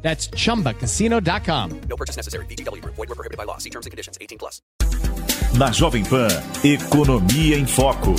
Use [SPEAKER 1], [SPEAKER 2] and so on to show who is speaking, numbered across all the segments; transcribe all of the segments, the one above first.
[SPEAKER 1] That's chumbacasino.com.
[SPEAKER 2] No purchase necessary. BGW. Void were prohibited by law. See terms and conditions. 18 plus.
[SPEAKER 3] Na Jovem Pan, Economia em Foco.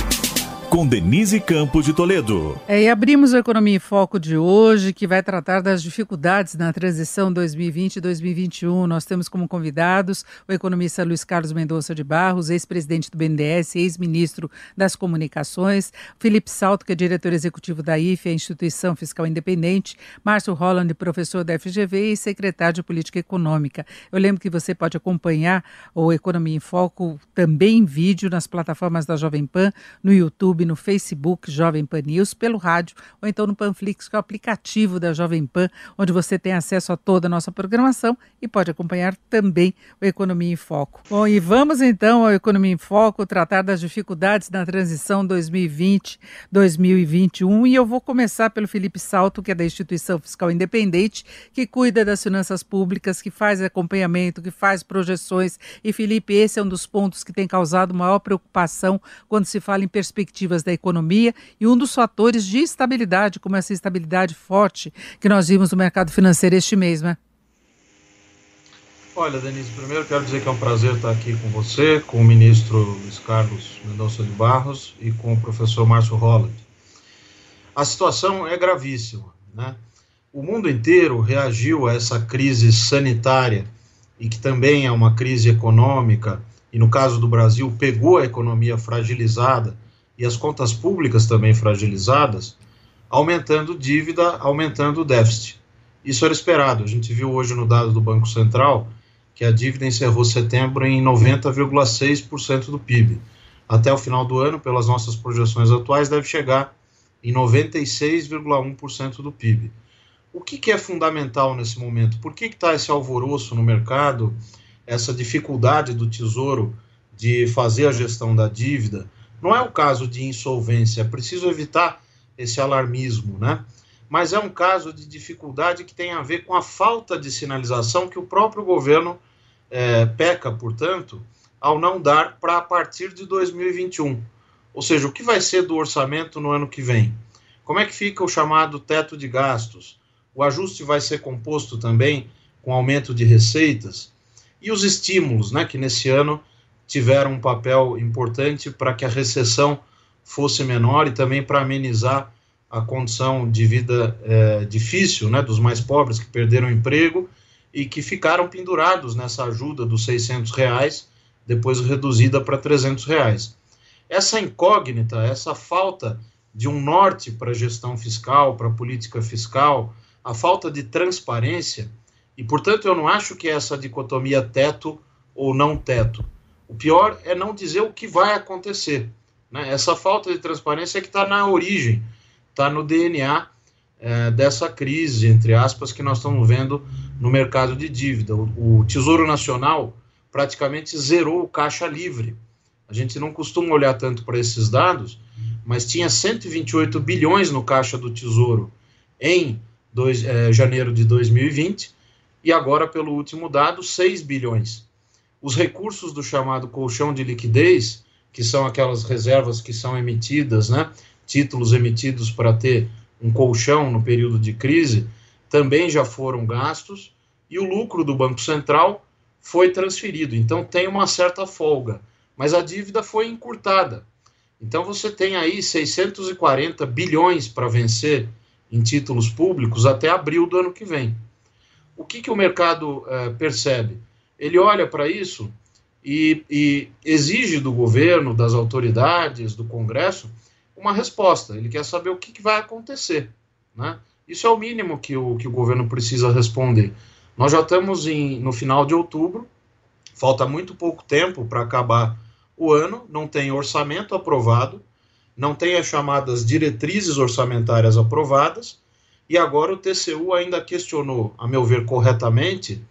[SPEAKER 3] Com Denise Campos de Toledo.
[SPEAKER 4] É, e abrimos o Economia em Foco de hoje, que vai tratar das dificuldades na transição 2020-2021. Nós temos como convidados o economista Luiz Carlos Mendonça de Barros, ex-presidente do BNDES, ex-ministro das Comunicações, Felipe Salto, que é diretor executivo da IFE, a Instituição Fiscal Independente, Márcio Holland, professor da FGV e secretário de Política Econômica. Eu lembro que você pode acompanhar o Economia em Foco também em vídeo nas plataformas da Jovem Pan, no YouTube, no Facebook Jovem Pan News, pelo rádio ou então no Panflix, que é o aplicativo da Jovem Pan, onde você tem acesso a toda a nossa programação e pode acompanhar também o Economia em Foco. Bom, e vamos então ao Economia em Foco tratar das dificuldades na transição 2020-2021 e eu vou começar pelo Felipe Salto, que é da Instituição Fiscal Independente, que cuida das finanças públicas, que faz acompanhamento, que faz projeções. E Felipe, esse é um dos pontos que tem causado maior preocupação quando se fala em da economia e um dos fatores de estabilidade, como essa estabilidade forte que nós vimos no mercado financeiro este mês, né?
[SPEAKER 5] Olha, Denise, primeiro quero dizer que é um prazer estar aqui com você, com o ministro Luiz Carlos Mendonça de Barros e com o professor Márcio Holland. A situação é gravíssima, né? O mundo inteiro reagiu a essa crise sanitária e que também é uma crise econômica, e no caso do Brasil, pegou a economia fragilizada e as contas públicas também fragilizadas, aumentando dívida, aumentando déficit. Isso era esperado. A gente viu hoje no dado do Banco Central que a dívida encerrou setembro em 90,6% do PIB. Até o final do ano, pelas nossas projeções atuais, deve chegar em 96,1% do PIB. O que, que, é fundamental nesse momento? Por que está esse alvoroço no mercado, essa dificuldade do Tesouro de fazer a gestão da dívida? Não é o caso de insolvência, é preciso evitar esse alarmismo, né? Mas é um caso de dificuldade que tem a ver com a falta de sinalização que o próprio governo é, peca, portanto, ao não dar para a partir de 2021. Ou seja, o que vai ser do orçamento no ano que vem? Como é que fica o chamado teto de gastos? O ajuste vai ser composto também com aumento de receitas e os estímulos, né, que nesse ano tiveram um papel importante para que a recessão fosse menor e também para amenizar a condição de vida é, difícil né, dos mais pobres que perderam emprego e que ficaram pendurados nessa ajuda dos 600 reais, depois reduzida para 300 reais. Essa incógnita, essa falta de um norte para a gestão fiscal, para a política fiscal, a falta de transparência, e portanto eu não acho que essa dicotomia teto ou não teto. O pior é não dizer o que vai acontecer. Né? Essa falta de transparência é que está na origem, está no DNA é, dessa crise, entre aspas, que nós estamos vendo no mercado de dívida. O, o Tesouro Nacional praticamente zerou o caixa livre. A gente não costuma olhar tanto para esses dados, mas tinha 128 bilhões no caixa do Tesouro em dois, é, janeiro de 2020 e agora, pelo último dado, 6 bilhões. Os recursos do chamado colchão de liquidez, que são aquelas reservas que são emitidas, né, títulos emitidos para ter um colchão no período de crise, também já foram gastos e o lucro do Banco Central foi transferido. Então tem uma certa folga, mas a dívida foi encurtada. Então você tem aí 640 bilhões para vencer em títulos públicos até abril do ano que vem. O que, que o mercado uh, percebe? Ele olha para isso e, e exige do governo, das autoridades, do Congresso, uma resposta. Ele quer saber o que, que vai acontecer. Né? Isso é o mínimo que o, que o governo precisa responder. Nós já estamos em, no final de outubro, falta muito pouco tempo para acabar o ano, não tem orçamento aprovado, não tem as chamadas diretrizes orçamentárias aprovadas, e agora o TCU ainda questionou, a meu ver corretamente,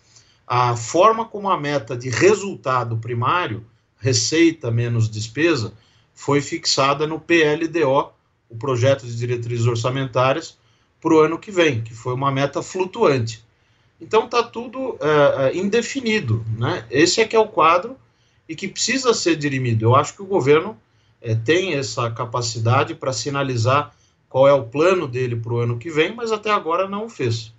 [SPEAKER 5] a forma como a meta de resultado primário, receita menos despesa, foi fixada no PLDO, o projeto de diretrizes orçamentárias, para o ano que vem, que foi uma meta flutuante. Então está tudo é, indefinido. Né? Esse é que é o quadro e que precisa ser dirimido. Eu acho que o governo é, tem essa capacidade para sinalizar qual é o plano dele para o ano que vem, mas até agora não o fez.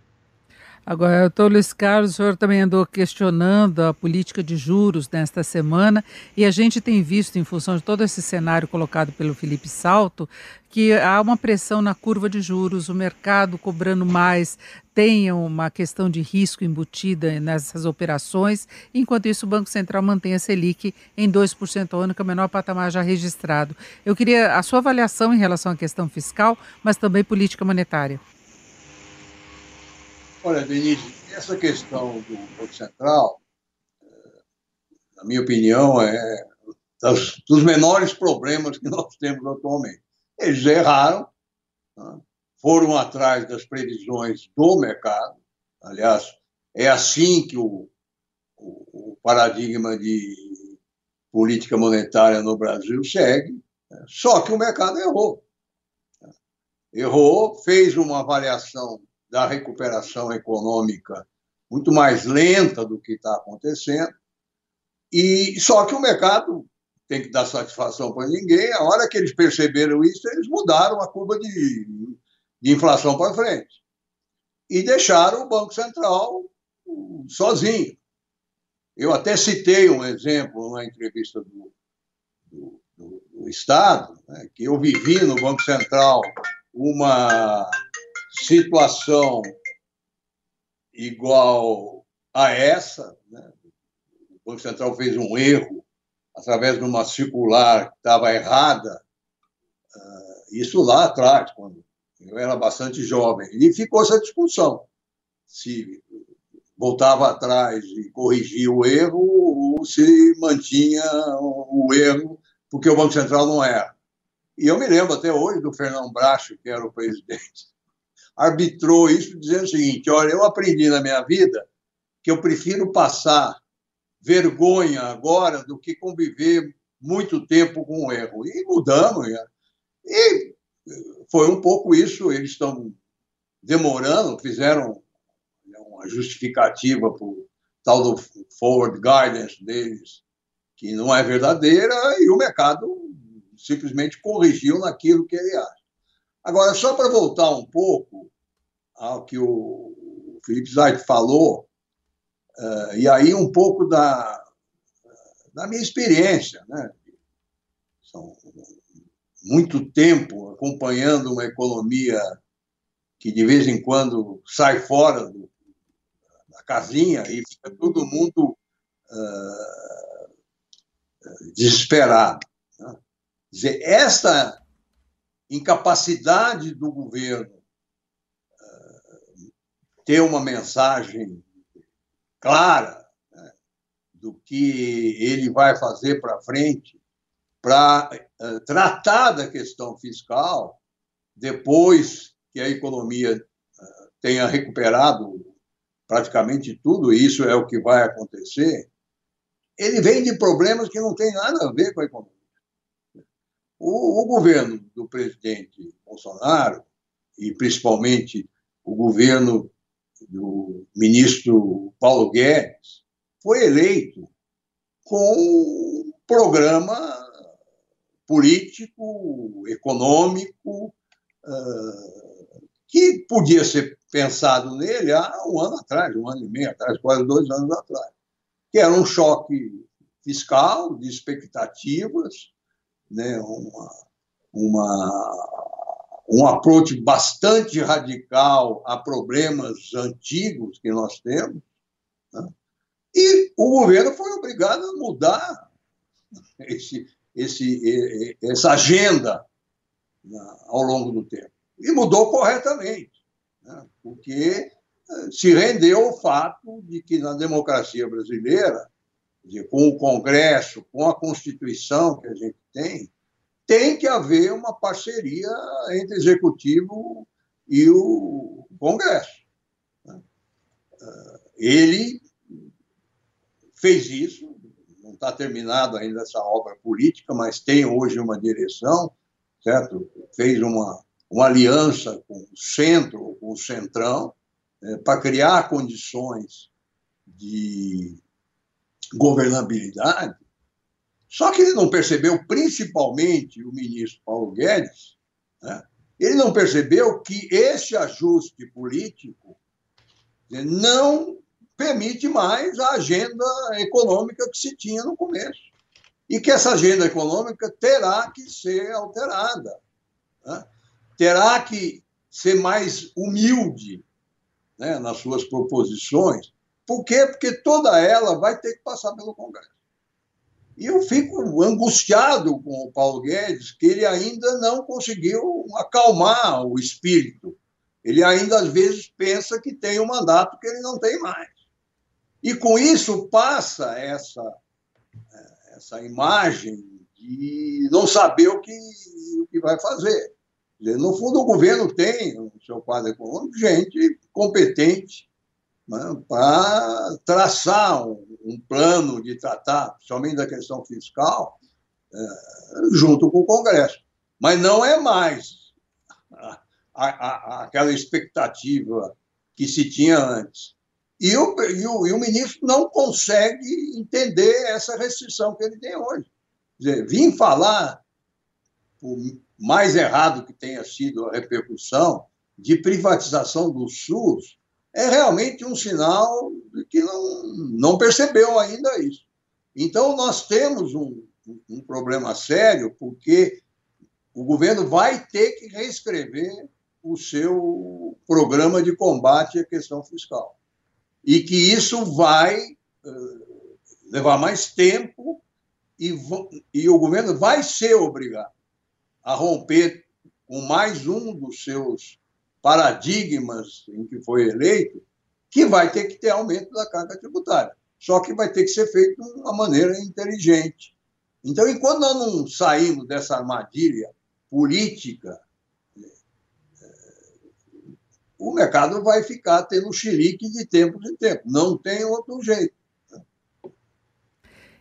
[SPEAKER 4] Agora, doutor Luiz Carlos, o senhor também andou questionando a política de juros nesta semana e a gente tem visto, em função de todo esse cenário colocado pelo Felipe Salto, que há uma pressão na curva de juros, o mercado cobrando mais, tem uma questão de risco embutida nessas operações, enquanto isso o Banco Central mantém a Selic em 2% ao ano, que é o menor patamar já registrado. Eu queria a sua avaliação em relação à questão fiscal, mas também política monetária.
[SPEAKER 6] Olha, Denise, essa questão do Banco Central, eh, na minha opinião, é das, dos menores problemas que nós temos atualmente. Eles erraram, né? foram atrás das previsões do mercado. Aliás, é assim que o, o, o paradigma de política monetária no Brasil segue, né? só que o mercado errou. Errou, fez uma avaliação da recuperação econômica muito mais lenta do que está acontecendo. E só que o mercado tem que dar satisfação para ninguém. A hora que eles perceberam isso, eles mudaram a curva de, de inflação para frente e deixaram o Banco Central sozinho. Eu até citei um exemplo na entrevista do, do, do, do Estado, né, que eu vivi no Banco Central uma situação igual a essa, né? o Banco Central fez um erro através de uma circular que estava errada, uh, isso lá atrás, quando eu era bastante jovem, e ficou essa discussão se voltava atrás e corrigia o erro ou se mantinha o erro porque o Banco Central não era. E eu me lembro até hoje do Fernão Bracho, que era o presidente arbitrou isso dizendo o seguinte: olha, eu aprendi na minha vida que eu prefiro passar vergonha agora do que conviver muito tempo com o erro. E mudamos. Né? E foi um pouco isso. Eles estão demorando, fizeram uma justificativa para o tal do forward guidance deles, que não é verdadeira, e o mercado simplesmente corrigiu naquilo que ele acha. Agora, só para voltar um pouco ao que o Felipe Zait falou, uh, e aí um pouco da, da minha experiência, né? São muito tempo acompanhando uma economia que de vez em quando sai fora do, da casinha e fica todo mundo uh, desesperado. Né? Quer dizer, esta incapacidade do governo uh, ter uma mensagem clara né, do que ele vai fazer para frente para uh, tratar da questão fiscal depois que a economia uh, tenha recuperado praticamente tudo, e isso é o que vai acontecer, ele vem de problemas que não têm nada a ver com a economia. O, o governo do presidente Bolsonaro, e principalmente o governo do ministro Paulo Guedes, foi eleito com um programa político, econômico, uh, que podia ser pensado nele há um ano atrás, um ano e meio atrás, quase dois anos atrás, que era um choque fiscal, de expectativas, né, uma, uma, um approach bastante radical a problemas antigos que nós temos. Né? E o governo foi obrigado a mudar esse, esse, essa agenda né, ao longo do tempo. E mudou corretamente, né? porque eh, se rendeu ao fato de que na democracia brasileira com o Congresso, com a Constituição que a gente tem, tem que haver uma parceria entre o Executivo e o Congresso. Ah, ele fez isso, não está terminado ainda essa obra política, mas tem hoje uma direção, certo? Fez uma, uma aliança com o centro, com o centrão, é, para criar condições de governabilidade. Só que ele não percebeu, principalmente o ministro Paulo Guedes, né? ele não percebeu que esse ajuste político não permite mais a agenda econômica que se tinha no começo. E que essa agenda econômica terá que ser alterada. Né? Terá que ser mais humilde né, nas suas proposições. Por quê? Porque toda ela vai ter que passar pelo Congresso. E eu fico angustiado com o Paulo Guedes, que ele ainda não conseguiu acalmar o espírito. Ele ainda, às vezes, pensa que tem um mandato que ele não tem mais. E com isso passa essa, essa imagem de não saber o que, o que vai fazer. No fundo, o governo tem, no seu quadro econômico, gente competente para traçar um, plano de tratar, principalmente da questão fiscal, é, junto com o Congresso. Mas não é mais a, a, aquela expectativa que se tinha antes. E o, e, o, e o ministro não consegue entender essa restrição que ele tem hoje. Quer dizer, vim falar, por mais errado que tenha sido a repercussão, de privatização do SUS, é realmente um sinal de que não, não percebeu ainda isso. Então, nós temos um, um problema sério, porque o governo vai ter que reescrever o seu programa de combate à questão fiscal e que isso vai uh, levar mais tempo e, e o governo vai ser obrigado a romper com mais um dos seus paradigmas em que foi eleito, que vai ter que ter aumento da carga tributária. Só que vai ter que ser feito de uma maneira inteligente. Então, enquanto nós não saímos dessa armadilha política o mercado vai ficar tendo xilique de tempo em tempo. Não tem outro jeito.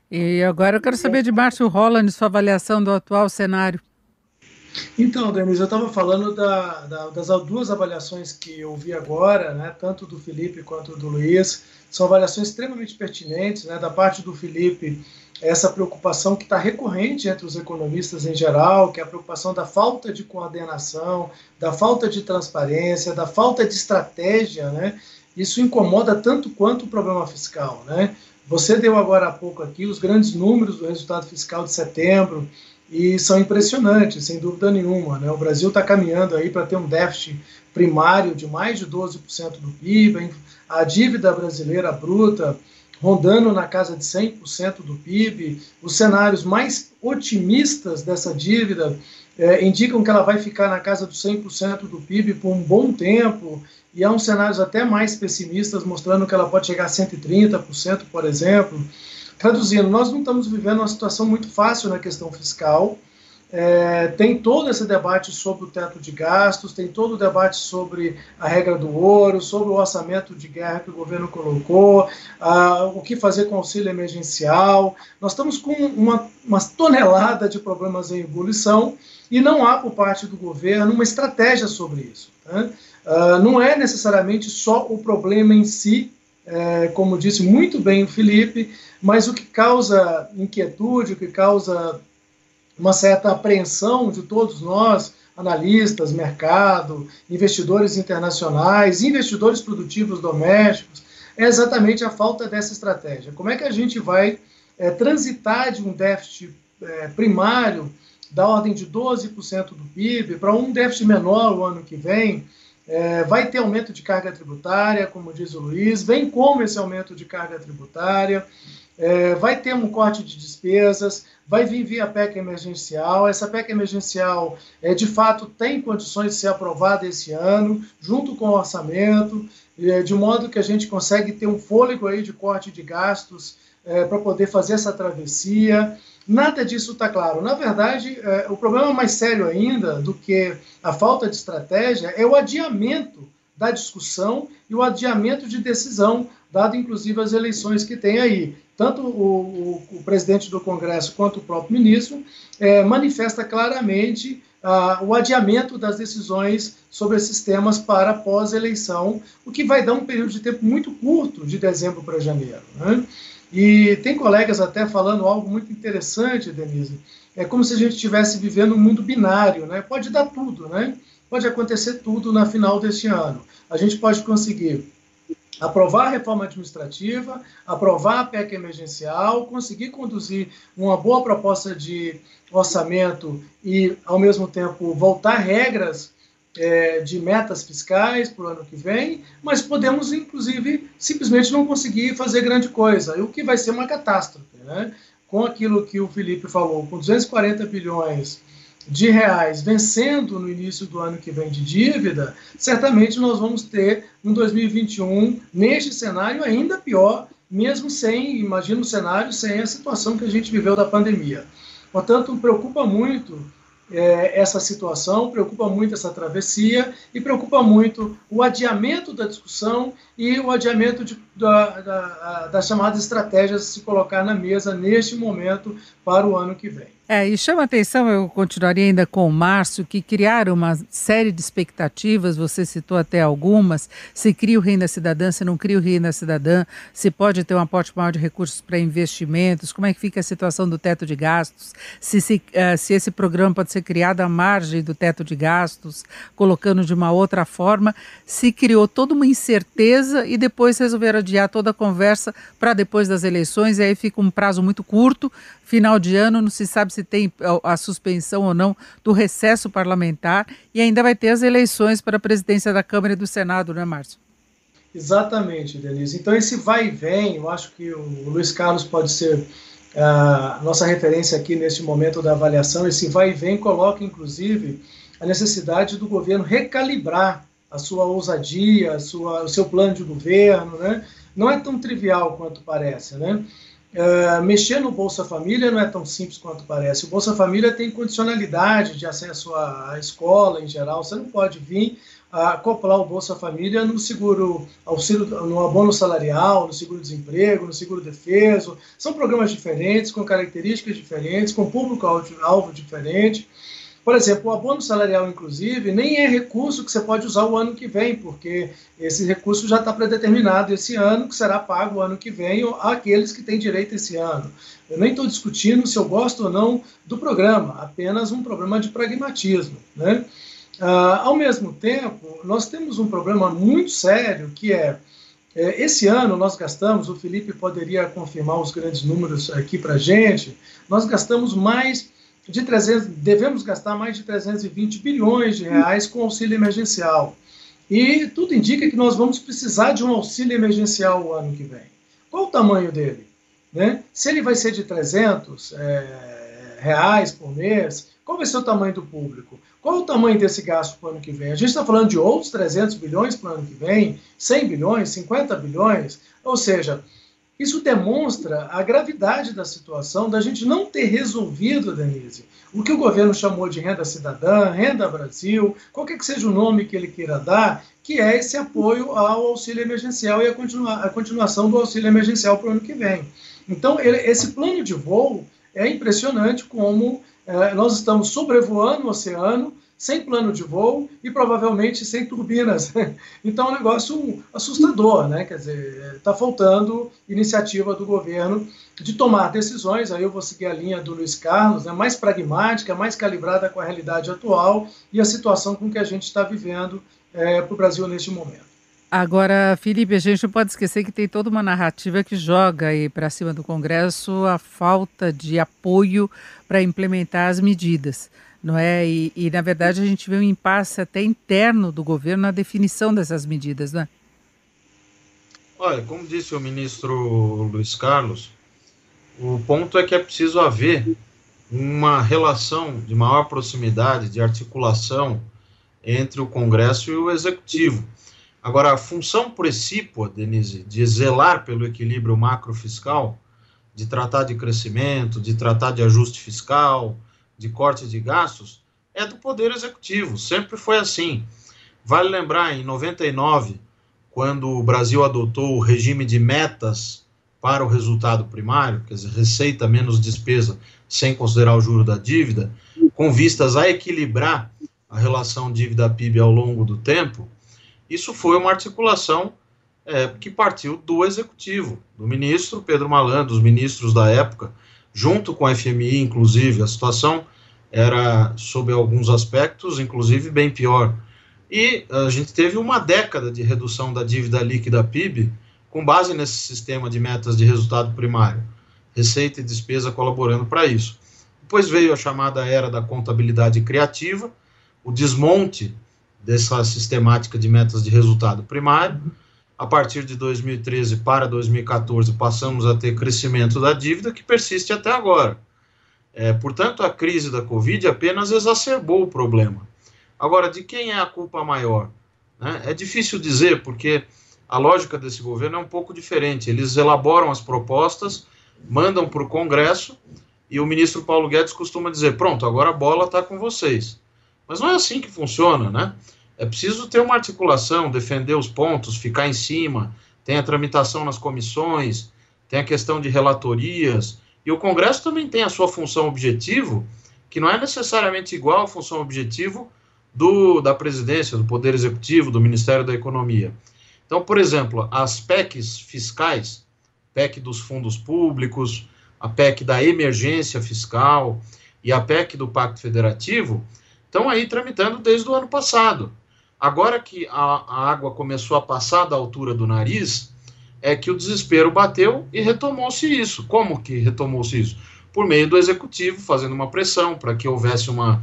[SPEAKER 4] E agora eu quero saber de Márcio Holland, sua avaliação do atual cenário.
[SPEAKER 7] Então, Denise, eu estava falando da, da, das duas avaliações que eu vi agora, né, tanto do Felipe quanto do Luiz, são avaliações extremamente pertinentes. Né, da parte do Felipe, essa preocupação que está recorrente entre os economistas em geral, que é a preocupação da falta de coordenação, da falta de transparência, da falta de estratégia, né? Isso incomoda tanto quanto o problema fiscal, né? Você deu agora há pouco aqui os grandes números do resultado fiscal de setembro e são impressionantes, sem dúvida nenhuma, né? O Brasil está caminhando aí para ter um déficit primário de mais de 12% do PIB, a dívida brasileira bruta rondando na casa de 100% do PIB. Os cenários mais otimistas dessa dívida é, indicam que ela vai ficar na casa dos 100% do PIB por um bom tempo, e há uns cenários até mais pessimistas mostrando que ela pode chegar a 130%, por exemplo. Traduzindo, nós não estamos vivendo uma situação muito fácil na questão fiscal, é, tem todo esse debate sobre o teto de gastos, tem todo o debate sobre a regra do ouro, sobre o orçamento de guerra que o governo colocou, o que fazer com o auxílio emergencial. Nós estamos com uma, uma tonelada de problemas em ebulição e não há, por parte do governo, uma estratégia sobre isso. Né? Ah, não é necessariamente só o problema em si, é, como disse muito bem o Felipe, mas o que causa inquietude, o que causa uma certa apreensão de todos nós, analistas, mercado, investidores internacionais, investidores produtivos domésticos, é exatamente a falta dessa estratégia. Como é que a gente vai é, transitar de um déficit é, primário da ordem de 12% do PIB para um déficit menor o ano que vem? É, vai ter aumento de carga tributária, como diz o Luiz, vem como esse aumento de carga tributária, é, vai ter um corte de despesas, vai vir via PEC emergencial. Essa PEC emergencial, é, de fato, tem condições de ser aprovada esse ano, junto com o orçamento, é, de modo que a gente consegue ter um fôlego aí de corte de gastos é, para poder fazer essa travessia. Nada disso está claro. Na verdade, é, o problema mais sério ainda do que a falta de estratégia é o adiamento da discussão e o adiamento de decisão, dado inclusive as eleições que tem aí tanto o, o, o presidente do Congresso quanto o próprio ministro é, manifesta claramente ah, o adiamento das decisões sobre esses temas para pós-eleição, o que vai dar um período de tempo muito curto, de dezembro para janeiro. Né? E tem colegas até falando algo muito interessante, Denise. É como se a gente estivesse vivendo um mundo binário, né? Pode dar tudo, né? Pode acontecer tudo na final deste ano. A gente pode conseguir aprovar a reforma administrativa, aprovar a PEC emergencial, conseguir conduzir uma boa proposta de orçamento e, ao mesmo tempo, voltar regras é, de metas fiscais para o ano que vem, mas podemos, inclusive, simplesmente não conseguir fazer grande coisa, o que vai ser uma catástrofe. Né? Com aquilo que o Felipe falou, com 240 bilhões de reais vencendo no início do ano que vem de dívida, certamente nós vamos ter um 2021 neste cenário ainda pior, mesmo sem, imagina o cenário, sem a situação que a gente viveu da pandemia. Portanto, preocupa muito é, essa situação, preocupa muito essa travessia e preocupa muito o adiamento da discussão e o adiamento de, da, da, das chamadas estratégias se colocar na mesa neste momento para o ano que vem.
[SPEAKER 4] É, e chama atenção, eu continuaria ainda com o Márcio, que criaram uma série de expectativas, você citou até algumas, se cria o Renda Cidadã, se não cria o Renda Cidadã, se pode ter um aporte maior de recursos para investimentos, como é que fica a situação do teto de gastos, se, se, uh, se esse programa pode ser criado à margem do teto de gastos, colocando de uma outra forma, se criou toda uma incerteza e depois resolveram adiar toda a conversa para depois das eleições, e aí fica um prazo muito curto, final de ano, não se sabe se tem a suspensão ou não do recesso parlamentar e ainda vai ter as eleições para a presidência da Câmara e do Senado, não é, Márcio?
[SPEAKER 7] Exatamente, Denise. Então, esse vai e vem, eu acho que o Luiz Carlos pode ser a nossa referência aqui neste momento da avaliação. Esse vai e vem coloca, inclusive, a necessidade do governo recalibrar a sua ousadia, a sua, o seu plano de governo, né? Não é tão trivial quanto parece, né? Uh, mexer no Bolsa Família não é tão simples quanto parece. O Bolsa Família tem condicionalidade de acesso à escola em geral. Você não pode vir acoplar o Bolsa Família no seguro, auxílio, no abono salarial, no seguro-desemprego, no seguro-defeso. São programas diferentes, com características diferentes, com público-alvo diferente. Por exemplo, o abono salarial, inclusive, nem é recurso que você pode usar o ano que vem, porque esse recurso já está predeterminado esse ano, que será pago o ano que vem àqueles que têm direito esse ano. Eu nem estou discutindo se eu gosto ou não do programa, apenas um problema de pragmatismo. Né? Ah, ao mesmo tempo, nós temos um problema muito sério que é, é esse ano nós gastamos, o Felipe poderia confirmar os grandes números aqui para gente, nós gastamos mais de 300, devemos gastar mais de 320 bilhões de reais com auxílio emergencial. E tudo indica que nós vamos precisar de um auxílio emergencial o ano que vem. Qual o tamanho dele? Né? Se ele vai ser de 300 é, reais por mês, qual vai ser o tamanho do público? Qual o tamanho desse gasto para o ano que vem? A gente está falando de outros 300 bilhões para o ano que vem, 100 bilhões, 50 bilhões, ou seja, isso demonstra a gravidade da situação da gente não ter resolvido, Denise, o que o governo chamou de renda cidadã, renda Brasil, qualquer que seja o nome que ele queira dar, que é esse apoio ao auxílio emergencial e a, continua, a continuação do auxílio emergencial para o ano que vem. Então, ele, esse plano de voo é impressionante como é, nós estamos sobrevoando o oceano sem plano de voo e provavelmente sem turbinas. Então é um negócio assustador, né? Quer dizer, está faltando iniciativa do governo de tomar decisões. Aí eu vou seguir a linha do Luiz Carlos, né? mais pragmática, mais calibrada com a realidade atual e a situação com que a gente está vivendo é, para o Brasil neste momento.
[SPEAKER 4] Agora, Felipe, a gente não pode esquecer que tem toda uma narrativa que joga aí para cima do Congresso a falta de apoio para implementar as medidas não é? E, e, na verdade a gente vê um impasse até interno do governo na definição dessas medidas, não é?
[SPEAKER 5] Olha, como disse o ministro Luiz Carlos, o ponto é que é preciso haver uma relação de maior proximidade, de articulação entre o Congresso e o Executivo. Agora, a função precípua, Denise, de zelar pelo equilíbrio macrofiscal, de tratar de crescimento, de tratar de ajuste fiscal, de corte de gastos é do Poder Executivo, sempre foi assim. Vale lembrar, em 99, quando o Brasil adotou o regime de metas para o resultado primário, quer dizer, receita menos despesa, sem considerar o juro da dívida, com vistas a equilibrar a relação dívida-PIB ao longo do tempo, isso foi uma articulação é, que partiu do executivo, do ministro Pedro Malan, dos ministros da época, junto com a FMI, inclusive. A situação era, sob alguns aspectos, inclusive bem pior. E a gente teve uma década de redução da dívida líquida PIB com base nesse sistema de metas de resultado primário, receita e despesa colaborando para isso. Depois veio a chamada era da contabilidade criativa, o desmonte dessa sistemática de metas de resultado primário. A partir de 2013 para 2014, passamos a ter crescimento da dívida que persiste até agora. É, portanto, a crise da Covid apenas exacerbou o problema. Agora, de quem é a culpa maior? Né? É difícil dizer, porque a lógica desse governo é um pouco diferente. Eles elaboram as propostas, mandam para o Congresso e o ministro Paulo Guedes costuma dizer: pronto, agora a bola está com vocês. Mas não é assim que funciona, né? É preciso ter uma articulação, defender os pontos, ficar em cima. Tem a tramitação nas comissões, tem a questão de relatorias. E o Congresso também tem a sua função objetivo, que não é necessariamente igual à função objetivo do, da presidência, do Poder Executivo, do Ministério da Economia. Então, por exemplo, as PECs fiscais, PEC dos fundos públicos, a PEC da emergência fiscal e a PEC do Pacto Federativo, estão aí tramitando desde o ano passado. Agora que a, a água começou a passar da altura do nariz, é que o desespero bateu e retomou-se isso. Como que retomou-se isso? Por meio do executivo, fazendo uma pressão para que houvesse uma,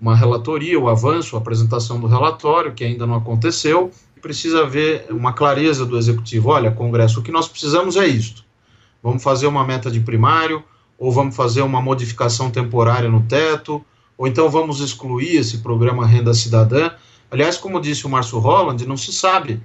[SPEAKER 5] uma relatoria, o avanço, a apresentação do relatório, que ainda não aconteceu, precisa haver uma clareza do executivo. Olha, Congresso, o que nós precisamos é isto. Vamos fazer uma meta de primário, ou vamos fazer uma modificação temporária no teto, ou então vamos excluir esse programa Renda Cidadã. Aliás, como disse o Márcio Holland, não se sabe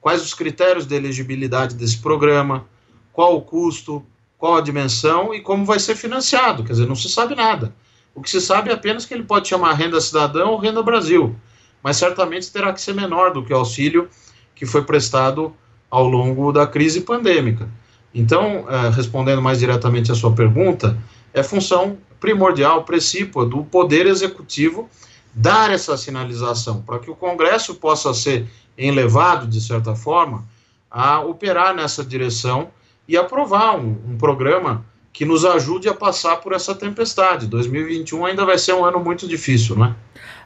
[SPEAKER 5] quais os critérios de elegibilidade desse programa, qual o custo, qual a dimensão e como vai ser financiado. Quer dizer, não se sabe nada. O que se sabe é apenas que ele pode chamar Renda Cidadã ou Renda Brasil mas certamente terá que ser menor do que o auxílio que foi prestado ao longo da crise pandêmica. Então, eh, respondendo mais diretamente à sua pergunta, é função primordial, precípua do Poder Executivo dar essa sinalização para que o Congresso possa ser enlevado, de certa forma, a operar nessa direção e aprovar um, um programa que nos ajude a passar por essa tempestade. 2021 ainda vai ser um ano muito difícil, não é?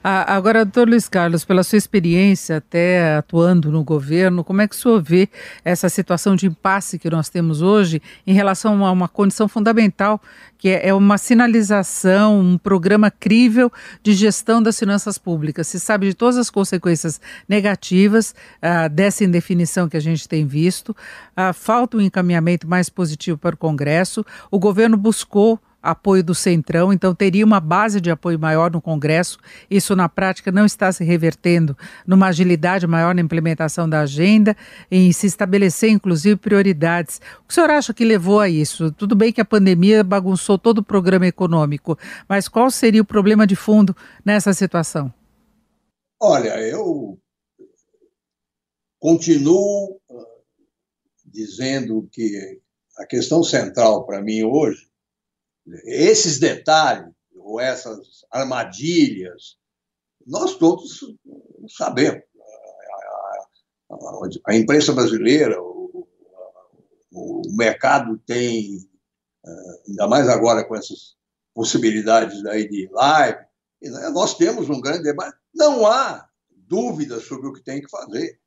[SPEAKER 4] Ah, agora, doutor Luiz Carlos, pela sua experiência até atuando no governo, como é que o senhor vê essa situação de impasse que nós temos hoje em relação a uma condição fundamental, que é, é uma sinalização, um programa crível de gestão das finanças públicas? Se sabe de todas as consequências negativas ah, dessa indefinição que a gente tem visto, ah, falta um encaminhamento mais positivo para o Congresso, o governo buscou apoio do Centrão, então teria uma base de apoio maior no Congresso. Isso, na prática, não está se revertendo numa agilidade maior na implementação da agenda, em se estabelecer, inclusive, prioridades. O que o senhor acha que levou a isso? Tudo bem que a pandemia bagunçou todo o programa econômico, mas qual seria o problema de fundo nessa situação?
[SPEAKER 6] Olha, eu continuo uh, dizendo que a questão central para mim hoje esses detalhes, ou essas armadilhas, nós todos sabemos. A imprensa brasileira, o, o mercado tem, ainda mais agora com essas possibilidades aí de live, né, nós temos um grande debate. Não há dúvida sobre o que tem que fazer.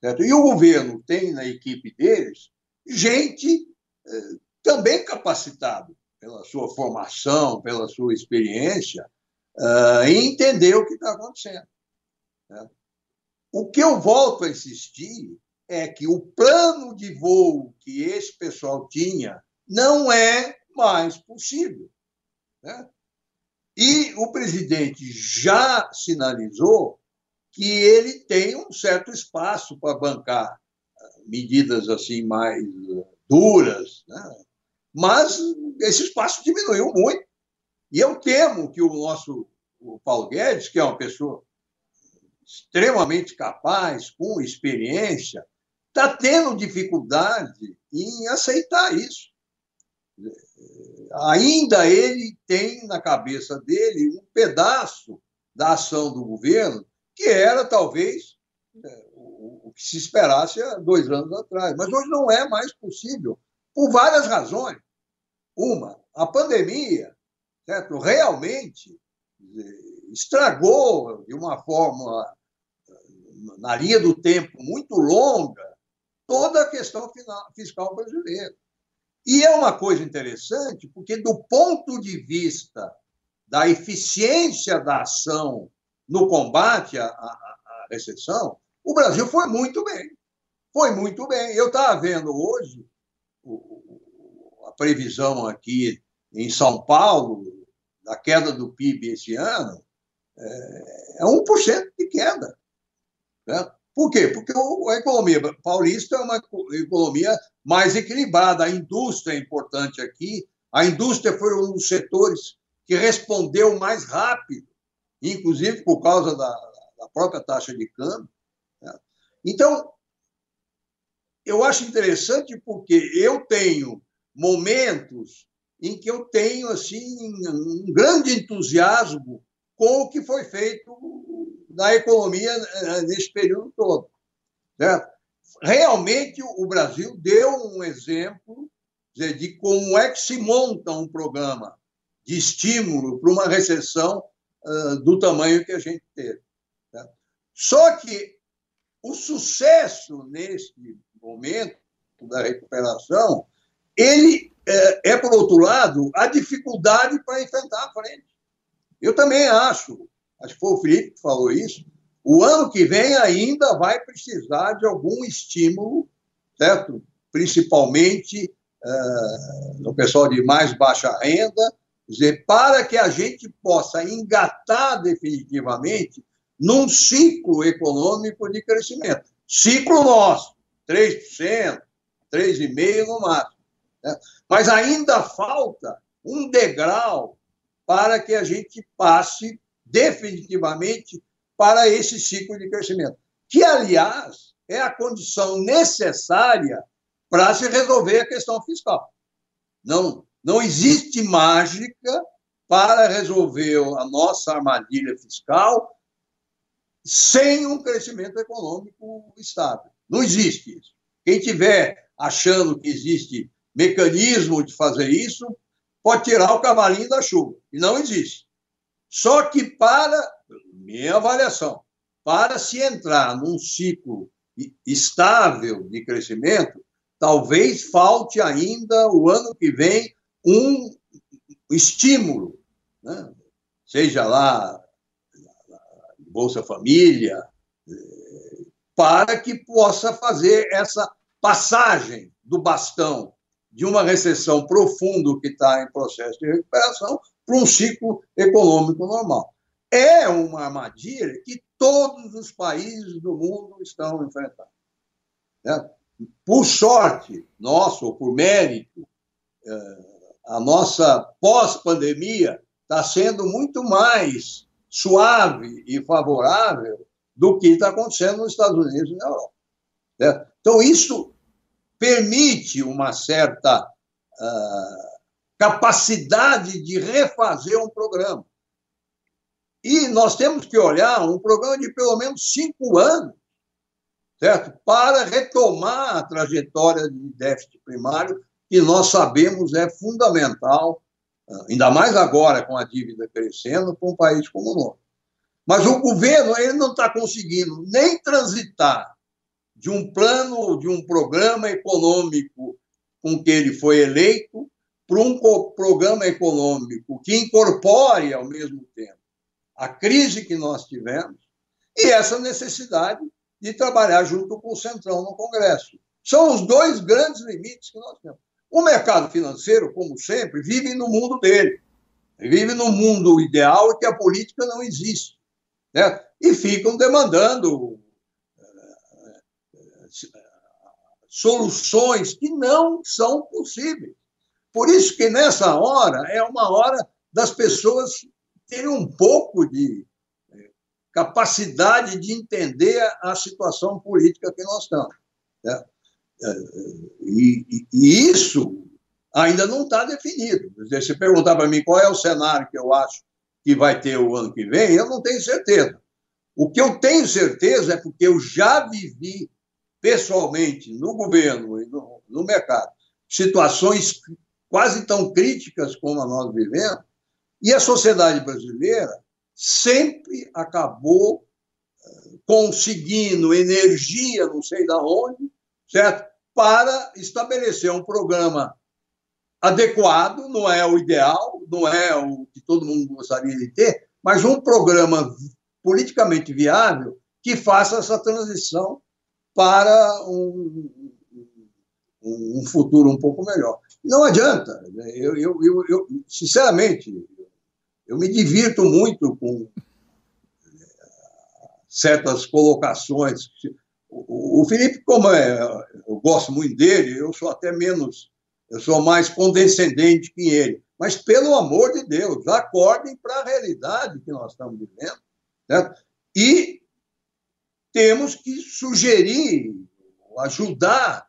[SPEAKER 6] Certo? E o governo tem na equipe deles gente eh, também capacitada pela sua formação, pela sua experiência, uh, entender o que está acontecendo. Né? O que eu volto a insistir é que o plano de voo que esse pessoal tinha não é mais possível. Né? E o presidente já sinalizou que ele tem um certo espaço para bancar medidas assim mais duras, né? Mas esse espaço diminuiu muito. E eu temo que o nosso o Paulo Guedes, que é uma pessoa extremamente capaz, com experiência, está tendo dificuldade em aceitar isso. Ainda ele tem na cabeça dele um pedaço da ação do governo que era talvez é, o que se esperasse há dois anos atrás. Mas hoje não é mais possível, por várias razões. Uma, a pandemia certo? realmente estragou de uma forma, na linha do tempo, muito longa, toda a questão fiscal brasileira. E é uma coisa interessante, porque, do ponto de vista da eficiência da ação no combate à, à, à recessão, o Brasil foi muito bem. Foi muito bem. Eu estava vendo hoje a previsão aqui em São Paulo da queda do PIB esse ano, é 1% de queda. Né? Por quê? Porque a economia paulista é uma economia mais equilibrada. A indústria é importante aqui. A indústria foi um dos setores que respondeu mais rápido, inclusive por causa da, da própria taxa de câmbio. Né? Então, eu acho interessante porque eu tenho momentos em que eu tenho assim um grande entusiasmo com o que foi feito na economia eh, nesse período todo. Certo? Realmente, o Brasil deu um exemplo de como é que se monta um programa de estímulo para uma recessão uh, do tamanho que a gente teve. Certo? Só que o sucesso nesse momento da recuperação, ele é, é, por outro lado, a dificuldade para enfrentar a frente. Eu também acho acho que foi o Felipe que falou isso, o ano que vem ainda vai precisar de algum estímulo, certo? Principalmente uh, no pessoal de mais baixa renda, dizer, para que a gente possa engatar definitivamente num ciclo econômico de crescimento. Ciclo nosso, 3%, 3,5% no máximo. Né? Mas ainda falta um degrau para que a gente passe definitivamente para esse ciclo de crescimento, que, aliás, é a condição necessária para se resolver a questão fiscal. Não, não existe mágica para resolver a nossa armadilha fiscal sem um crescimento econômico estável. Não existe isso. Quem tiver achando que existe mecanismo de fazer isso, pode tirar o cavalinho da chuva. E não existe. Só que para, minha avaliação, para se entrar num ciclo estável de crescimento, talvez falte ainda o ano que vem um estímulo, né? seja lá Bolsa Família, para que possa fazer essa passagem do bastão de uma recessão profunda que está em processo de recuperação para um ciclo econômico normal. É uma armadilha que todos os países do mundo estão enfrentando. Né? Por sorte nossa, ou por mérito, é, a nossa pós-pandemia está sendo muito mais suave e favorável do que está acontecendo nos Estados Unidos e na Europa. Né? Então, isso permite uma certa uh, capacidade de refazer um programa. E nós temos que olhar um programa de pelo menos cinco anos, certo? Para retomar a trajetória de déficit primário, que nós sabemos é fundamental, ainda mais agora com a dívida crescendo, para um país como o nosso. Mas o governo ele não está conseguindo nem transitar de um plano, de um programa econômico com que ele foi eleito, para um programa econômico que incorpore, ao mesmo tempo, a crise que nós tivemos e essa necessidade de trabalhar junto com o Centrão no Congresso. São os dois grandes limites que nós temos. O mercado financeiro, como sempre, vive no mundo dele. vive no mundo ideal e que a política não existe. Né? E ficam demandando eh, eh, soluções que não são possíveis. Por isso que nessa hora é uma hora das pessoas terem um pouco de eh, capacidade de entender a situação política que nós estamos. Né? E, e, e, isso ainda não está definido. Se perguntar para mim qual é o cenário que eu acho que vai ter o ano que vem, eu não tenho certeza. O que eu tenho certeza é porque eu já vivi pessoalmente no governo e no, no mercado situações quase tão críticas como a nós vivemos, e a sociedade brasileira sempre acabou eh, conseguindo energia, não sei da onde, certo? Para estabelecer um programa adequado, não é o ideal, não é o que todo mundo gostaria de ter, mas um programa politicamente viável que faça essa transição para um, um futuro um pouco melhor. Não adianta. Né? Eu, eu, eu, eu, sinceramente, eu me divirto muito com eh, certas colocações. O, Felipe, como é, eu gosto muito dele, eu sou até menos, eu sou mais condescendente que ele. Mas, pelo amor de Deus, acordem para a realidade que nós estamos vivendo. Certo? E temos que sugerir, ajudar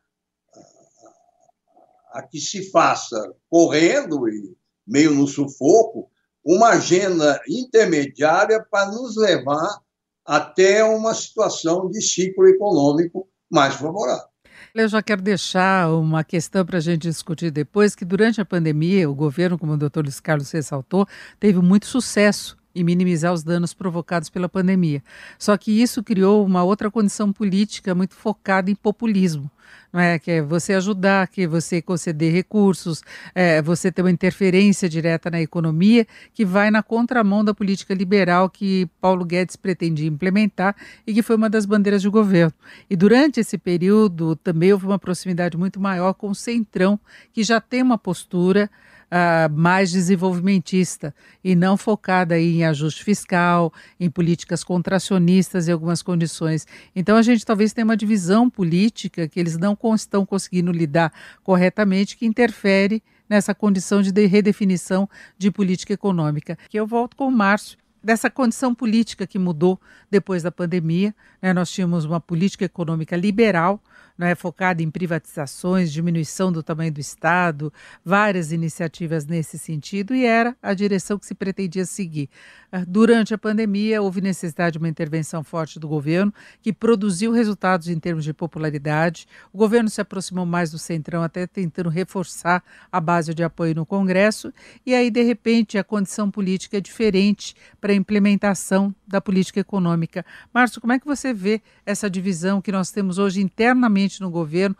[SPEAKER 6] a que se faça correndo e meio no sufoco uma agenda intermediária para nos levar até uma situação de ciclo econômico mais favorável.
[SPEAKER 4] Eu já quero deixar uma questão para a gente discutir depois, que durante a pandemia, o governo, como o doutor Luiz Carlos ressaltou, teve muito sucesso em minimizar os danos provocados pela pandemia. Só que isso criou uma outra condição política muito focada em populismo não é? Que é você ajudar, que você conceder recursos, é, você ter uma interferência direta na economia que vai na contramão da política liberal que Paulo Guedes pretendia implementar e que foi uma das bandeiras do governo. E durante esse período também houve uma proximidade muito maior com o Centrão, que já tem uma postura uh, mais desenvolvimentista e não focada em ajuste fiscal, em políticas contracionistas e algumas condições. Então a gente talvez tenha uma divisão política que eles não estão conseguindo lidar corretamente, que interfere nessa condição de redefinição de política econômica. Que eu volto com o Márcio dessa condição política que mudou depois da pandemia. Né? Nós tínhamos uma política econômica liberal, né, focada em privatizações, diminuição do tamanho do Estado, várias iniciativas nesse sentido, e era a direção que se pretendia seguir. Ah, durante a pandemia, houve necessidade de uma intervenção forte do governo, que produziu resultados em termos de popularidade. O governo se aproximou mais do Centrão, até tentando reforçar a base de apoio no Congresso, e aí, de repente, a condição política é diferente para a implementação da política econômica. Márcio, como é que você vê essa divisão que nós temos hoje internamente no governo?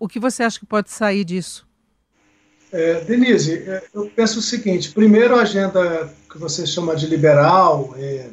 [SPEAKER 4] O que você acha que pode sair disso?
[SPEAKER 7] É, Denise, é, eu penso o seguinte: primeiro, a agenda que você chama de liberal, é,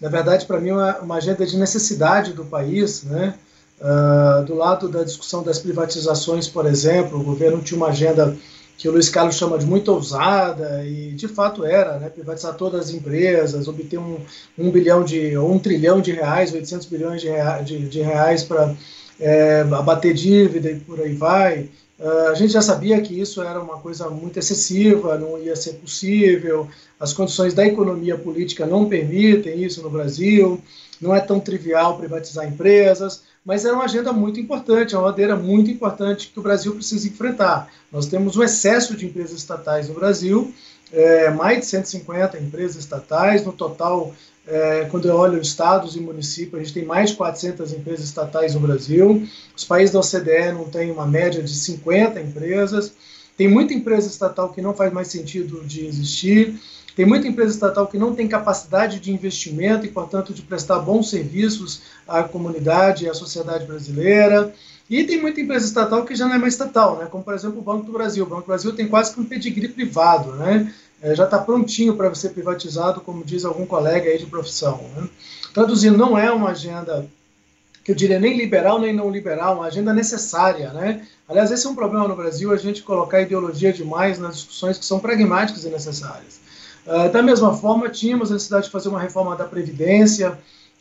[SPEAKER 7] na verdade, para mim, é uma, uma, agenda de necessidade do país, né? Uh, do lado da discussão das privatizações, por exemplo, o governo tinha uma agenda que o Luiz Carlos chama de muito ousada, e de fato era, né, privatizar todas as empresas, obter um, um bilhão de, ou um trilhão de reais, 800 bilhões de, de, de reais para é, abater dívida e por aí vai. Uh, a gente já sabia que isso era uma coisa muito excessiva, não ia ser possível, as condições da economia política não permitem isso no Brasil, não é tão trivial privatizar empresas, mas é uma agenda muito importante, uma bandeira muito importante que o Brasil precisa enfrentar. Nós temos um excesso de empresas estatais no Brasil, é, mais de 150 empresas estatais, no total, é, quando eu olho estados e municípios, a gente tem mais de 400 empresas estatais no Brasil, os países da OCDE não têm uma média de 50 empresas, tem muita empresa estatal que não faz mais sentido de existir, tem muita empresa estatal que não tem capacidade de investimento e, portanto, de prestar bons serviços à comunidade e à sociedade brasileira. E tem muita empresa estatal que já não é mais estatal, né? como, por exemplo, o Banco do Brasil. O Banco do Brasil tem quase que um pedigree privado, né? É, já está prontinho para ser privatizado, como diz algum colega aí de profissão. Né? Traduzindo, não é uma agenda que eu diria nem liberal nem não liberal, uma agenda necessária, né? Aliás, esse é um problema no Brasil, a gente colocar ideologia demais nas discussões que são pragmáticas e necessárias. Uh, da mesma forma, tínhamos a necessidade de fazer uma reforma da Previdência,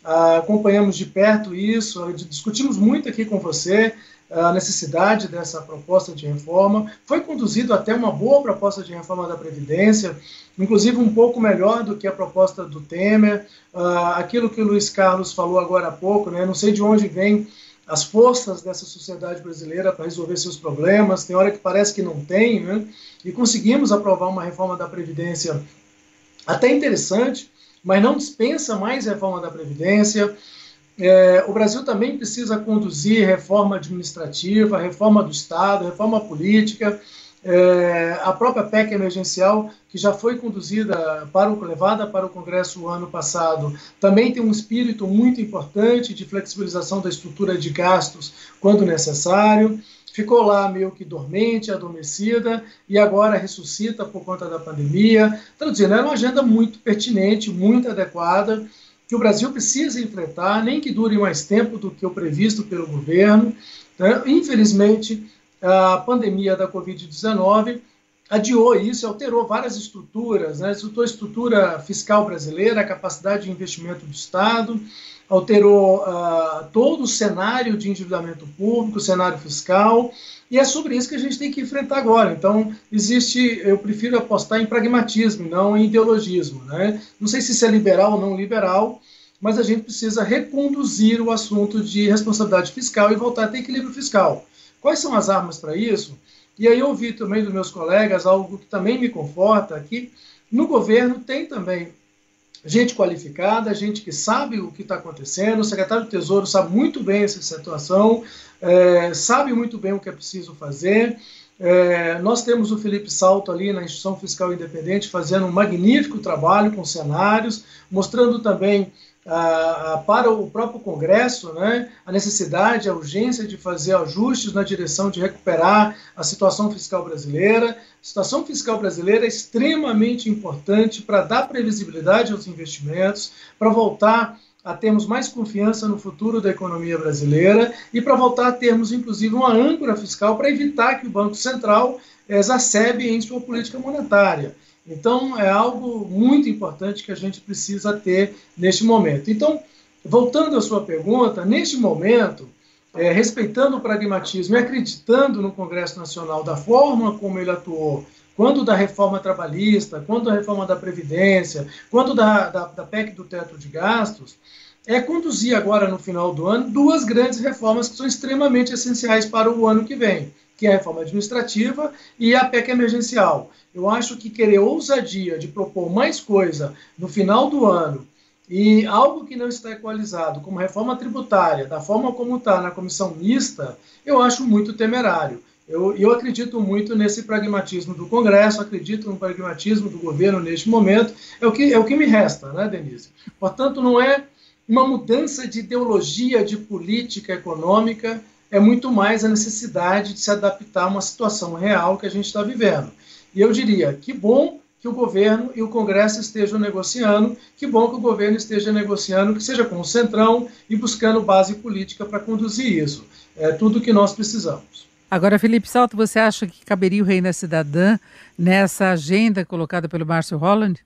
[SPEAKER 7] uh, acompanhamos de perto isso, discutimos muito aqui com você a necessidade dessa proposta de reforma. Foi conduzido até uma boa proposta de reforma da Previdência, inclusive um pouco melhor do que a proposta do Temer. aquilo que o Luiz Carlos falou agora há pouco, né, não sei de onde vem as forças dessa sociedade brasileira para resolver seus problemas, tem hora que parece que não tem, né? e conseguimos aprovar uma reforma da Previdência até interessante, mas não dispensa mais reforma da Previdência. É, o Brasil também precisa conduzir reforma administrativa, reforma do Estado, reforma política, é, a própria PEC emergencial, que já foi conduzida, para o, levada para o Congresso o ano passado, também tem um espírito muito importante de flexibilização da estrutura de gastos quando necessário. Ficou lá meio que dormente, adormecida, e agora ressuscita por conta da pandemia. Traduzindo, é uma agenda muito pertinente, muito adequada, que o Brasil precisa enfrentar, nem que dure mais tempo do que o previsto pelo governo. Né? Infelizmente, a pandemia da Covid-19 adiou isso, alterou várias estruturas, né? alterou a estrutura fiscal brasileira, a capacidade de investimento do Estado, alterou uh, todo o cenário de endividamento público, o cenário fiscal, e é sobre isso que a gente tem que enfrentar agora. Então, existe, eu prefiro apostar em pragmatismo, não em ideologismo. Né? Não sei se isso é liberal ou não liberal, mas a gente precisa reconduzir o assunto de responsabilidade fiscal e voltar a ter equilíbrio fiscal. Quais são as armas para isso? E aí eu ouvi também dos meus colegas algo que também me conforta, que no governo tem também gente qualificada, gente que sabe o que está acontecendo, o secretário do Tesouro sabe muito bem essa situação, é, sabe muito bem o que é preciso fazer. É, nós temos o Felipe Salto ali na Instituição Fiscal Independente fazendo um magnífico trabalho com cenários, mostrando também ah, para o próprio Congresso né, a necessidade, a urgência de fazer ajustes na direção de recuperar a situação fiscal brasileira. A situação fiscal brasileira é extremamente importante para dar previsibilidade aos investimentos, para voltar a termos mais confiança no futuro da economia brasileira e para voltar a termos, inclusive, uma âncora fiscal para evitar que o Banco Central exacerbe em sua política monetária. Então, é algo muito importante que a gente precisa ter neste momento. Então, voltando à sua pergunta, neste momento, é, respeitando o pragmatismo e acreditando no Congresso Nacional da forma como ele atuou, quando da reforma trabalhista, quando da reforma da Previdência, quando da, da, da PEC do teto de gastos, é conduzir agora no final do ano duas grandes reformas que são extremamente essenciais para o ano que vem que é a reforma administrativa, e a PEC emergencial. Eu acho que querer ousadia de propor mais coisa no final do ano e algo que não está equalizado, como reforma tributária, da forma como está na comissão mista, eu acho muito temerário. Eu, eu acredito muito nesse pragmatismo do Congresso, acredito no pragmatismo do governo neste momento, é o que, é o que me resta, né, Denise? Portanto, não é uma mudança de ideologia de política econômica, é muito mais a necessidade de se adaptar a uma situação real que a gente está vivendo. E eu diria, que bom que o governo e o Congresso estejam negociando, que bom que o governo esteja negociando, que seja com o Centrão e buscando base política para conduzir isso. É tudo que nós precisamos.
[SPEAKER 4] Agora, Felipe Salto, você acha que caberia o Reino Cidadã nessa agenda colocada pelo Márcio Holland?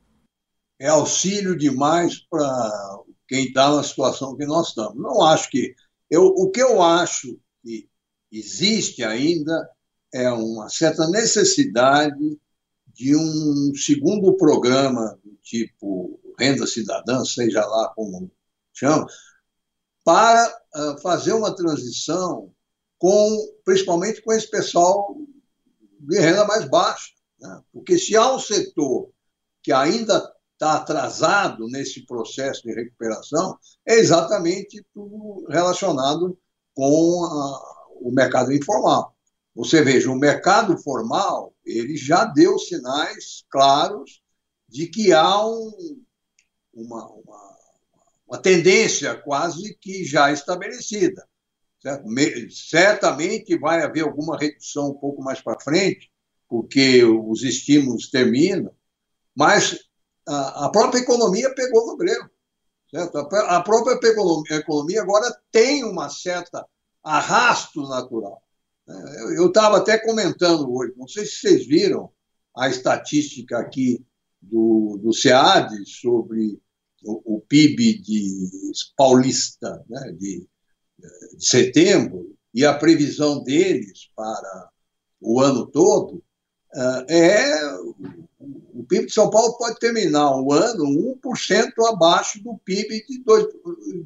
[SPEAKER 6] É auxílio demais para quem está na situação que nós estamos. Não acho que. Eu, o que eu acho que existe ainda é uma certa necessidade de um segundo programa do tipo renda cidadã, seja lá como chama, para uh, fazer uma transição com, principalmente com esse pessoal de renda mais baixa. Né? Porque se há um setor que ainda está atrasado nesse processo de recuperação, é exatamente tudo relacionado com a, o mercado informal. Você veja, o mercado formal ele já deu sinais claros de que há um, uma, uma, uma, tendência quase que já estabelecida. Certo? Certamente vai haver alguma redução um pouco mais para frente, porque os estímulos terminam, mas a, a própria economia pegou no grego. Certo? A própria economia agora tem uma certa arrasto natural. É, eu estava até comentando hoje, não sei se vocês viram a estatística aqui do, do SEAD sobre o, o PIB de paulista né, de, de setembro e a previsão deles para o ano todo, é, é o PIB de São Paulo pode terminar o ano 1% abaixo do PIB de, dois,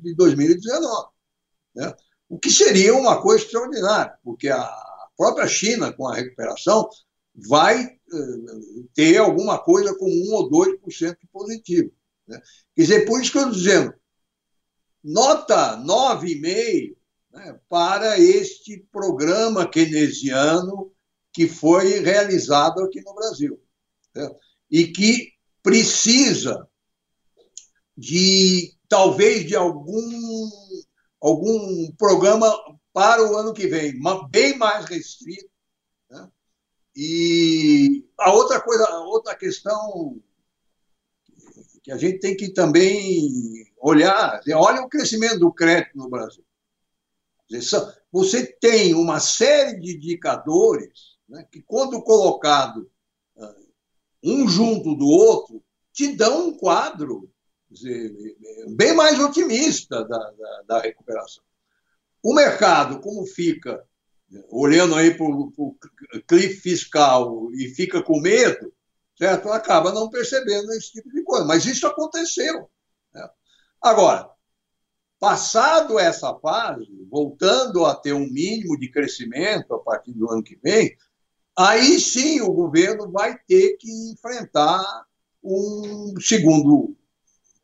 [SPEAKER 6] de 2019. Né? o que seria uma coisa extraordinária, porque a própria China, com a recuperação, vai uh, ter alguma coisa com 1 ou 2% positivo. Né? Quer dizer, por isso que eu estou dizendo, nota 9,5 né, para este programa keynesiano que foi realizado aqui no Brasil. Né? E que precisa de talvez de algum algum programa para o ano que vem, bem mais restrito. Né? E a outra coisa, a outra questão que a gente tem que também olhar, olha o crescimento do crédito no Brasil. Você tem uma série de indicadores né, que, quando colocado um junto do outro, te dão um quadro bem mais otimista da, da, da, recuperação. O mercado, como fica olhando aí para o cliff fiscal e fica com medo, certo? Acaba não percebendo esse tipo de coisa. Mas isso aconteceu. Né? Agora, passado essa fase, voltando a ter um mínimo de crescimento a partir do ano que vem, aí sim o governo vai ter que enfrentar um segundo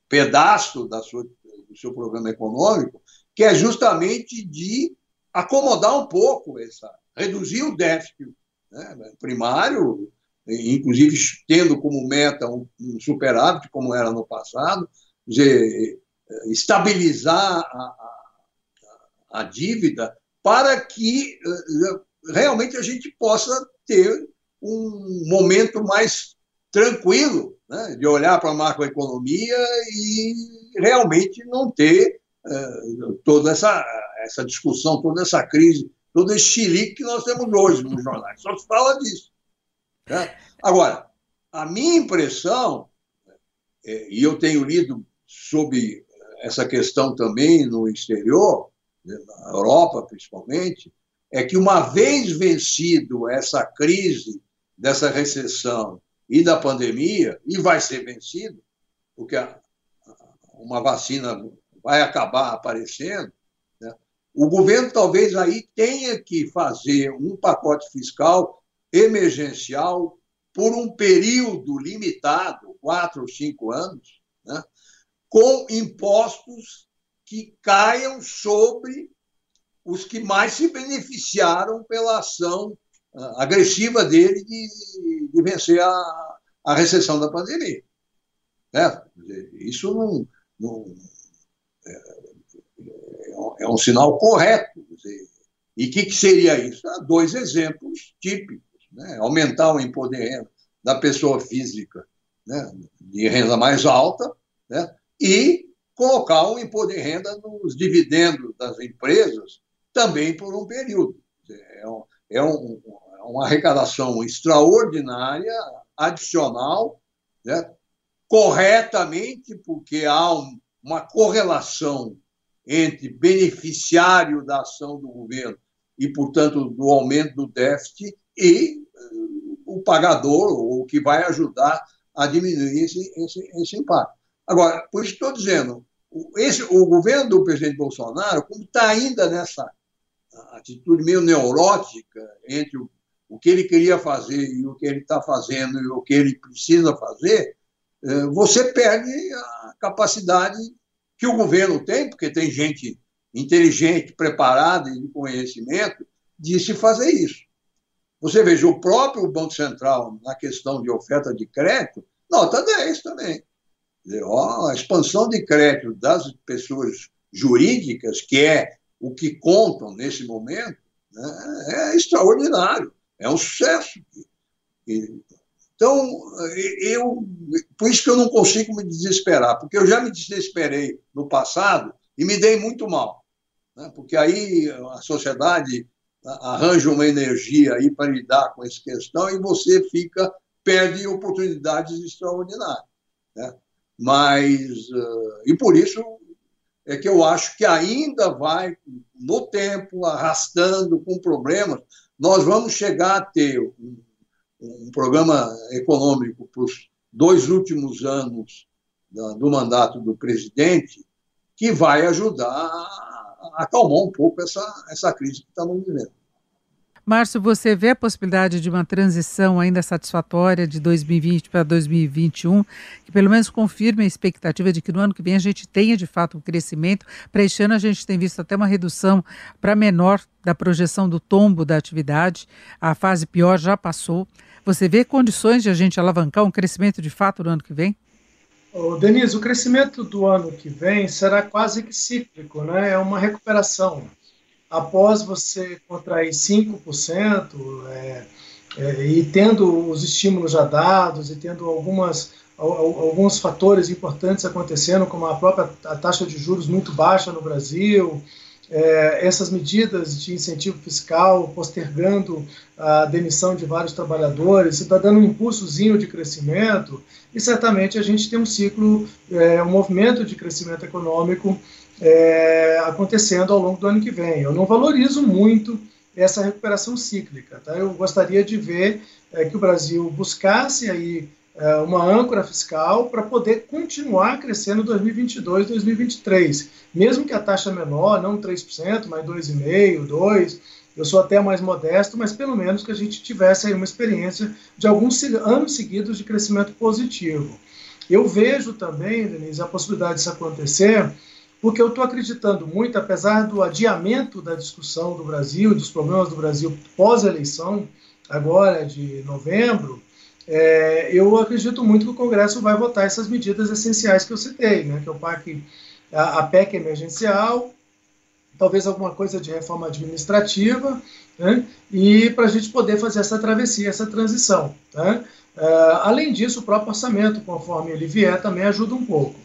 [SPEAKER 6] pedaço da sua, do seu programa econômico, que é justamente de acomodar um pouco essa, reduzir o déficit né, primário, inclusive tendo como meta um, um, superávit, como era no passado, dizer, estabilizar a, a, a dívida para que eh, realmente a gente possa ter um momento mais tranquilo né, de olhar para a macroeconomia e realmente não ter uh, toda essa, essa discussão, toda essa crise, todo esse chilique que nós temos hoje nos jornais. Só se fala disso. Né? Agora, a minha impressão, é, e eu tenho lido sobre essa questão também no exterior, né, na Europa principalmente, é que uma vez vencido essa crise dessa recessão e da pandemia, e vai ser vencido, porque uma vacina vai acabar aparecendo, né? o governo talvez aí tenha que fazer um pacote fiscal emergencial por um período limitado, quatro ou cinco anos, né? com impostos que caiam sobre os que mais se beneficiaram pela ação agressiva dele de, de vencer a, a recessão da pandemia. Né? Isso não, não é, é, um sinal correto. E o que, que, seria isso? Ah, dois exemplos típicos. Né? Aumentar o renda da pessoa física né? de renda mais alta né? e colocar um imposto de renda nos dividendos das empresas também por um período. É um, é um, uma arrecadação extraordinária, adicional, né? corretamente, porque há um, uma correlação entre beneficiário da ação do governo e, portanto, do aumento do déficit e uh, o pagador, o que vai ajudar a diminuir esse, esse, esse impacto. Agora, por isso estou dizendo, esse, o governo do presidente Bolsonaro, como está ainda nessa atitude meio neurótica entre o, o que ele queria fazer e o que ele está fazendo e o que ele precisa fazer, é, você perde a capacidade que o governo tem, porque tem gente inteligente, preparada e de conhecimento, de se fazer isso. Você veja, o próprio Banco Central, na questão de oferta de crédito, nota 10 também. A expansão de crédito das pessoas jurídicas, que é o que contam nesse momento, né, é extraordinário, é um sucesso. Então, eu, por isso que eu não consigo me desesperar, porque eu já me desesperei no passado e me dei muito mal, né, porque aí a sociedade arranja uma energia aí para lidar com essa questão e você fica perde oportunidades extraordinárias. Né? Mas, uh, e por isso é que eu acho que ainda vai, no tempo, arrastando com problemas, nós vamos chegar a ter um, um programa econômico para os dois últimos anos da, do mandato do presidente que vai ajudar acalmar um pouco essa, essa crise que estamos vivendo.
[SPEAKER 4] Márcio, você vê a possibilidade de uma transição ainda satisfatória de 2020 para 2021, que pelo menos confirme a expectativa de que no ano que vem a gente tenha de fato um crescimento. Para este ano a gente tem visto até uma redução para menor da projeção do tombo da atividade. A fase pior já passou. Você vê condições de a gente alavancar um crescimento de fato no ano que vem?
[SPEAKER 7] Oh, Denise, o crescimento do ano que vem será quase que cíclico, né? É uma recuperação após você contrair 5%, é, é, e tendo os estímulos já dados, e tendo algumas, alguns fatores importantes acontecendo, como a própria a taxa de juros muito baixa no Brasil, é, essas medidas de incentivo fiscal postergando a demissão de vários trabalhadores, está dando um impulsozinho de crescimento, e certamente a gente tem um ciclo, é, um movimento de crescimento econômico é, acontecendo ao longo do ano que vem. Eu não valorizo muito essa recuperação cíclica. Tá? Eu gostaria de ver é, que o Brasil buscasse aí é, uma âncora fiscal para poder continuar crescendo em 2022, 2023, mesmo que a taxa menor, não 3%, mas 2,5%, 2%. Eu sou até mais modesto, mas pelo menos que a gente tivesse aí uma experiência de alguns anos seguidos de crescimento positivo. Eu vejo também, Denise, a possibilidade disso acontecer porque eu estou acreditando muito, apesar do adiamento da discussão do Brasil, dos problemas do Brasil pós-eleição, agora de novembro, é, eu acredito muito que o Congresso vai votar essas medidas essenciais que eu citei, né, que é o PAC, a, a PEC emergencial, talvez alguma coisa de reforma administrativa, né, e para a gente poder fazer essa travessia, essa transição. Tá? Uh, além disso, o próprio orçamento, conforme ele vier, também ajuda um pouco.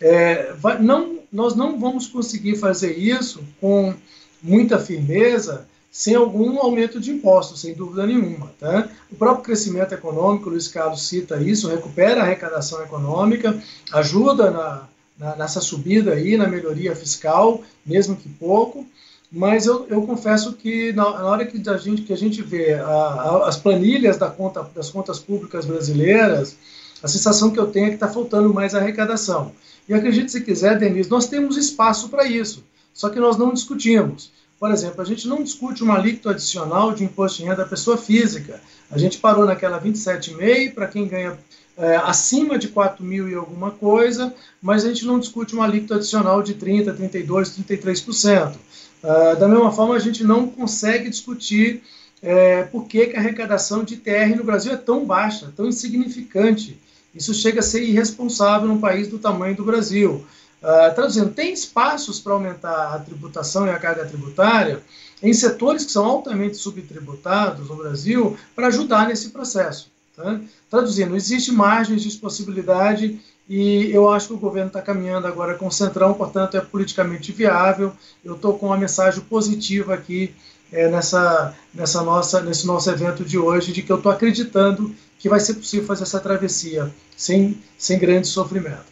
[SPEAKER 7] É, vai, não, nós não vamos conseguir fazer isso com muita firmeza sem algum aumento de impostos, sem dúvida nenhuma. Tá? O próprio crescimento econômico, Luiz Carlos cita isso, recupera a arrecadação econômica, ajuda na, na, nessa subida aí, na melhoria fiscal, mesmo que pouco, mas eu, eu confesso que na, na, hora que a gente, que a gente vê a, a, as planilhas da conta, das contas públicas brasileiras, a sensação que eu tenho é que está faltando mais arrecadação. E acredite se quiser, Denise, nós temos espaço para isso, só que nós não discutimos. Por exemplo, a gente não discute um alíquota adicional de imposto de renda da pessoa física. A gente parou naquela 27,5 para quem ganha é, acima de 4 mil e alguma coisa, mas a gente não discute um alíquota adicional de 30%, 32%, 33%. Uh, da mesma forma, a gente não consegue discutir é, por que, que a arrecadação de TR no Brasil é tão baixa, tão insignificante. Isso chega a ser irresponsável num país do tamanho do Brasil. Uh, traduzindo, tem espaços para aumentar a tributação e a carga tributária em setores que são altamente subtributados no Brasil para ajudar nesse processo. Tá? Traduzindo, existe margens de possibilidade e eu acho que o governo está caminhando agora com o Centrão, portanto é politicamente viável. Eu estou com uma mensagem positiva aqui é, nessa, nessa nossa, nesse nosso evento de hoje, de que eu estou acreditando que vai ser possível fazer essa travessia sem, sem grande sofrimento.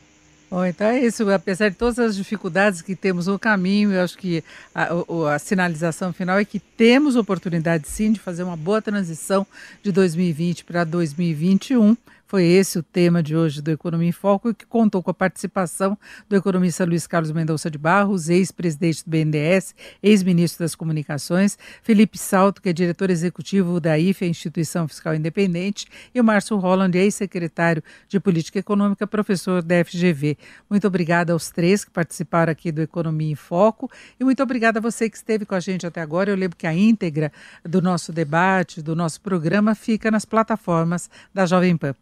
[SPEAKER 4] Bom, então é isso. Apesar de todas as dificuldades que temos no caminho, eu acho que a, a, sinalização final é que temos oportunidade sim de fazer uma boa transição de 2020 para 2021 foi esse o tema de hoje do Economia em Foco, que contou com a participação do economista Luiz Carlos Mendonça de Barros, ex-presidente do BNDES, ex-ministro das Comunicações, Felipe Salto, que é diretor executivo da IFE, Instituição Fiscal Independente, e o Márcio Holland, ex-secretário de Política Econômica, professor da FGV. Muito obrigada aos três que participaram aqui do Economia em Foco e muito obrigada a você que esteve com a gente até agora. Eu lembro que a íntegra do nosso debate, do nosso programa, fica nas plataformas da Jovem Pan.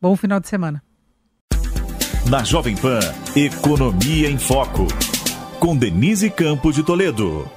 [SPEAKER 4] Bom final de semana.
[SPEAKER 3] Na Jovem Pan, Economia em Foco. Com Denise Campos de Toledo.